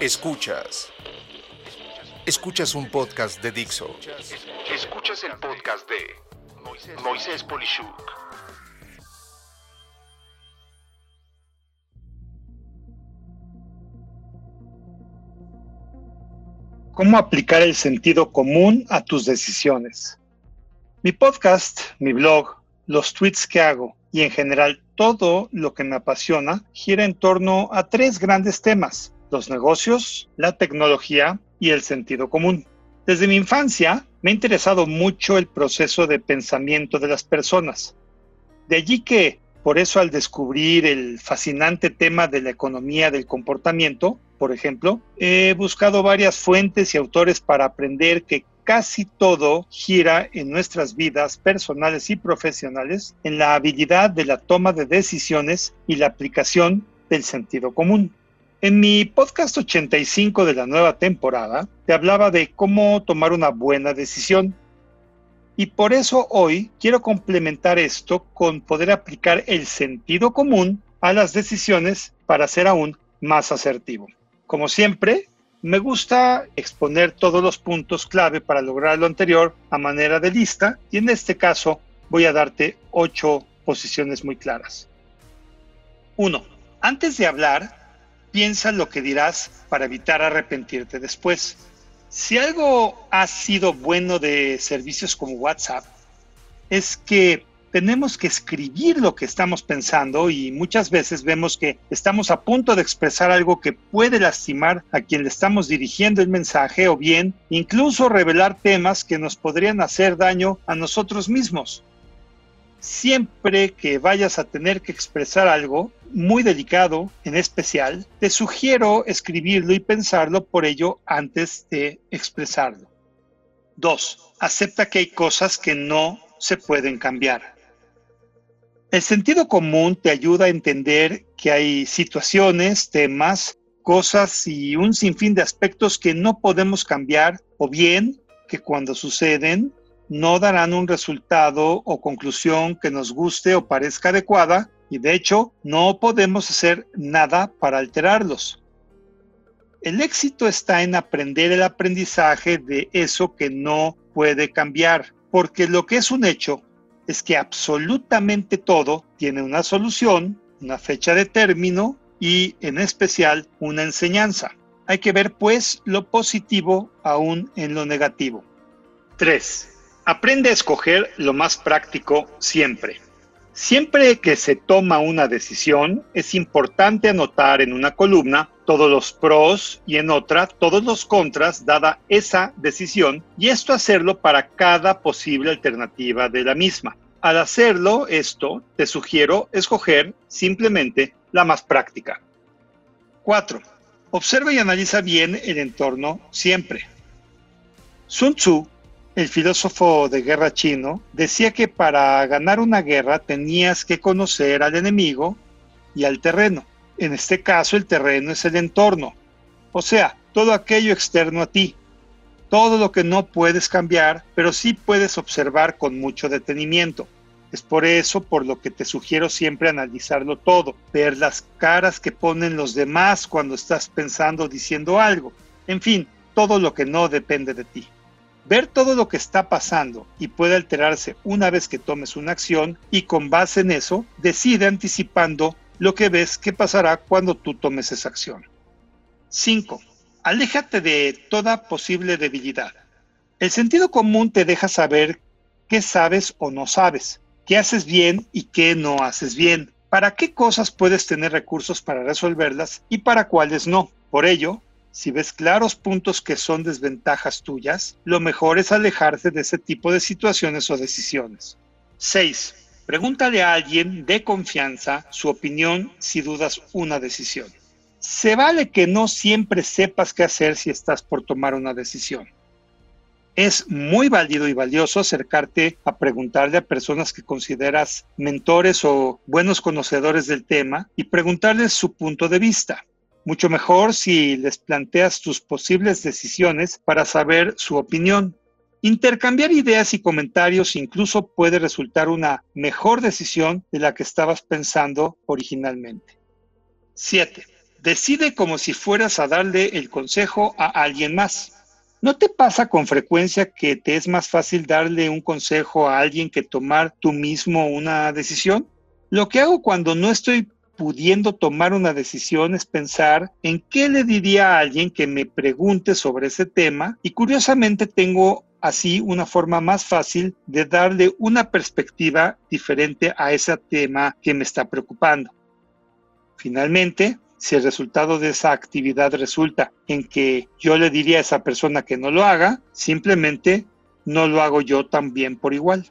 Escuchas. Escuchas un podcast de Dixo. Escuchas el podcast de Moisés Polishuk. ¿Cómo aplicar el sentido común a tus decisiones? Mi podcast, mi blog, los tweets que hago y en general todo lo que me apasiona gira en torno a tres grandes temas, los negocios, la tecnología y el sentido común. Desde mi infancia me ha interesado mucho el proceso de pensamiento de las personas. De allí que, por eso al descubrir el fascinante tema de la economía del comportamiento, por ejemplo, he buscado varias fuentes y autores para aprender que casi todo gira en nuestras vidas personales y profesionales en la habilidad de la toma de decisiones y la aplicación del sentido común. En mi podcast 85 de la nueva temporada te hablaba de cómo tomar una buena decisión. Y por eso hoy quiero complementar esto con poder aplicar el sentido común a las decisiones para ser aún más asertivo. Como siempre, me gusta exponer todos los puntos clave para lograr lo anterior a manera de lista y en este caso voy a darte ocho posiciones muy claras. 1. Antes de hablar, piensa lo que dirás para evitar arrepentirte después. Si algo ha sido bueno de servicios como WhatsApp, es que tenemos que escribir lo que estamos pensando y muchas veces vemos que estamos a punto de expresar algo que puede lastimar a quien le estamos dirigiendo el mensaje o bien incluso revelar temas que nos podrían hacer daño a nosotros mismos. Siempre que vayas a tener que expresar algo muy delicado, en especial, te sugiero escribirlo y pensarlo por ello antes de expresarlo. 2. Acepta que hay cosas que no se pueden cambiar. El sentido común te ayuda a entender que hay situaciones, temas, cosas y un sinfín de aspectos que no podemos cambiar o bien que cuando suceden no darán un resultado o conclusión que nos guste o parezca adecuada y de hecho no podemos hacer nada para alterarlos. El éxito está en aprender el aprendizaje de eso que no puede cambiar, porque lo que es un hecho es que absolutamente todo tiene una solución, una fecha de término y en especial una enseñanza. Hay que ver pues lo positivo aún en lo negativo. 3. Aprende a escoger lo más práctico siempre. Siempre que se toma una decisión, es importante anotar en una columna todos los pros y en otra todos los contras dada esa decisión y esto hacerlo para cada posible alternativa de la misma. Al hacerlo esto, te sugiero escoger simplemente la más práctica. 4. Observa y analiza bien el entorno siempre. Sun Tzu, el filósofo de guerra chino, decía que para ganar una guerra tenías que conocer al enemigo y al terreno. En este caso, el terreno es el entorno, o sea, todo aquello externo a ti, todo lo que no puedes cambiar, pero sí puedes observar con mucho detenimiento. Es por eso por lo que te sugiero siempre analizarlo todo, ver las caras que ponen los demás cuando estás pensando o diciendo algo, en fin, todo lo que no depende de ti. Ver todo lo que está pasando y puede alterarse una vez que tomes una acción y con base en eso decide anticipando lo que ves que pasará cuando tú tomes esa acción. 5. Aléjate de toda posible debilidad. El sentido común te deja saber qué sabes o no sabes, qué haces bien y qué no haces bien, para qué cosas puedes tener recursos para resolverlas y para cuáles no. Por ello, si ves claros puntos que son desventajas tuyas, lo mejor es alejarse de ese tipo de situaciones o decisiones. 6. Pregúntale a alguien de confianza su opinión si dudas una decisión. Se vale que no siempre sepas qué hacer si estás por tomar una decisión. Es muy válido y valioso acercarte a preguntarle a personas que consideras mentores o buenos conocedores del tema y preguntarles su punto de vista. Mucho mejor si les planteas tus posibles decisiones para saber su opinión. Intercambiar ideas y comentarios incluso puede resultar una mejor decisión de la que estabas pensando originalmente. 7. Decide como si fueras a darle el consejo a alguien más. ¿No te pasa con frecuencia que te es más fácil darle un consejo a alguien que tomar tú mismo una decisión? Lo que hago cuando no estoy pudiendo tomar una decisión es pensar en qué le diría a alguien que me pregunte sobre ese tema y curiosamente tengo así una forma más fácil de darle una perspectiva diferente a ese tema que me está preocupando. Finalmente, si el resultado de esa actividad resulta en que yo le diría a esa persona que no lo haga, simplemente no lo hago yo también por igual.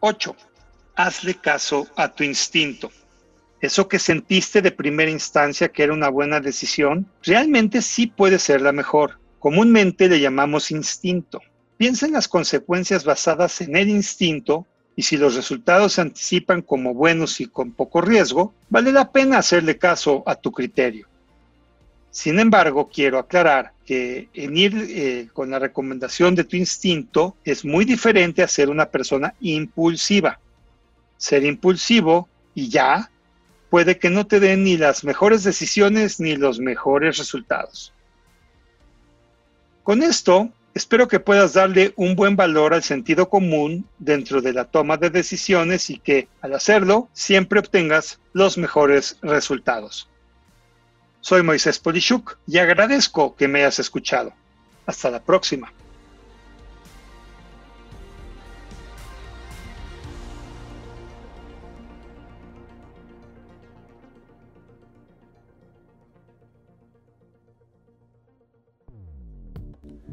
8. Hazle caso a tu instinto. Eso que sentiste de primera instancia que era una buena decisión, realmente sí puede ser la mejor. Comúnmente le llamamos instinto. Piensa en las consecuencias basadas en el instinto y si los resultados se anticipan como buenos y con poco riesgo, vale la pena hacerle caso a tu criterio. Sin embargo, quiero aclarar que en ir eh, con la recomendación de tu instinto es muy diferente a ser una persona impulsiva. Ser impulsivo y ya puede que no te den ni las mejores decisiones ni los mejores resultados. Con esto Espero que puedas darle un buen valor al sentido común dentro de la toma de decisiones y que, al hacerlo, siempre obtengas los mejores resultados. Soy Moisés Polishuk y agradezco que me hayas escuchado. Hasta la próxima.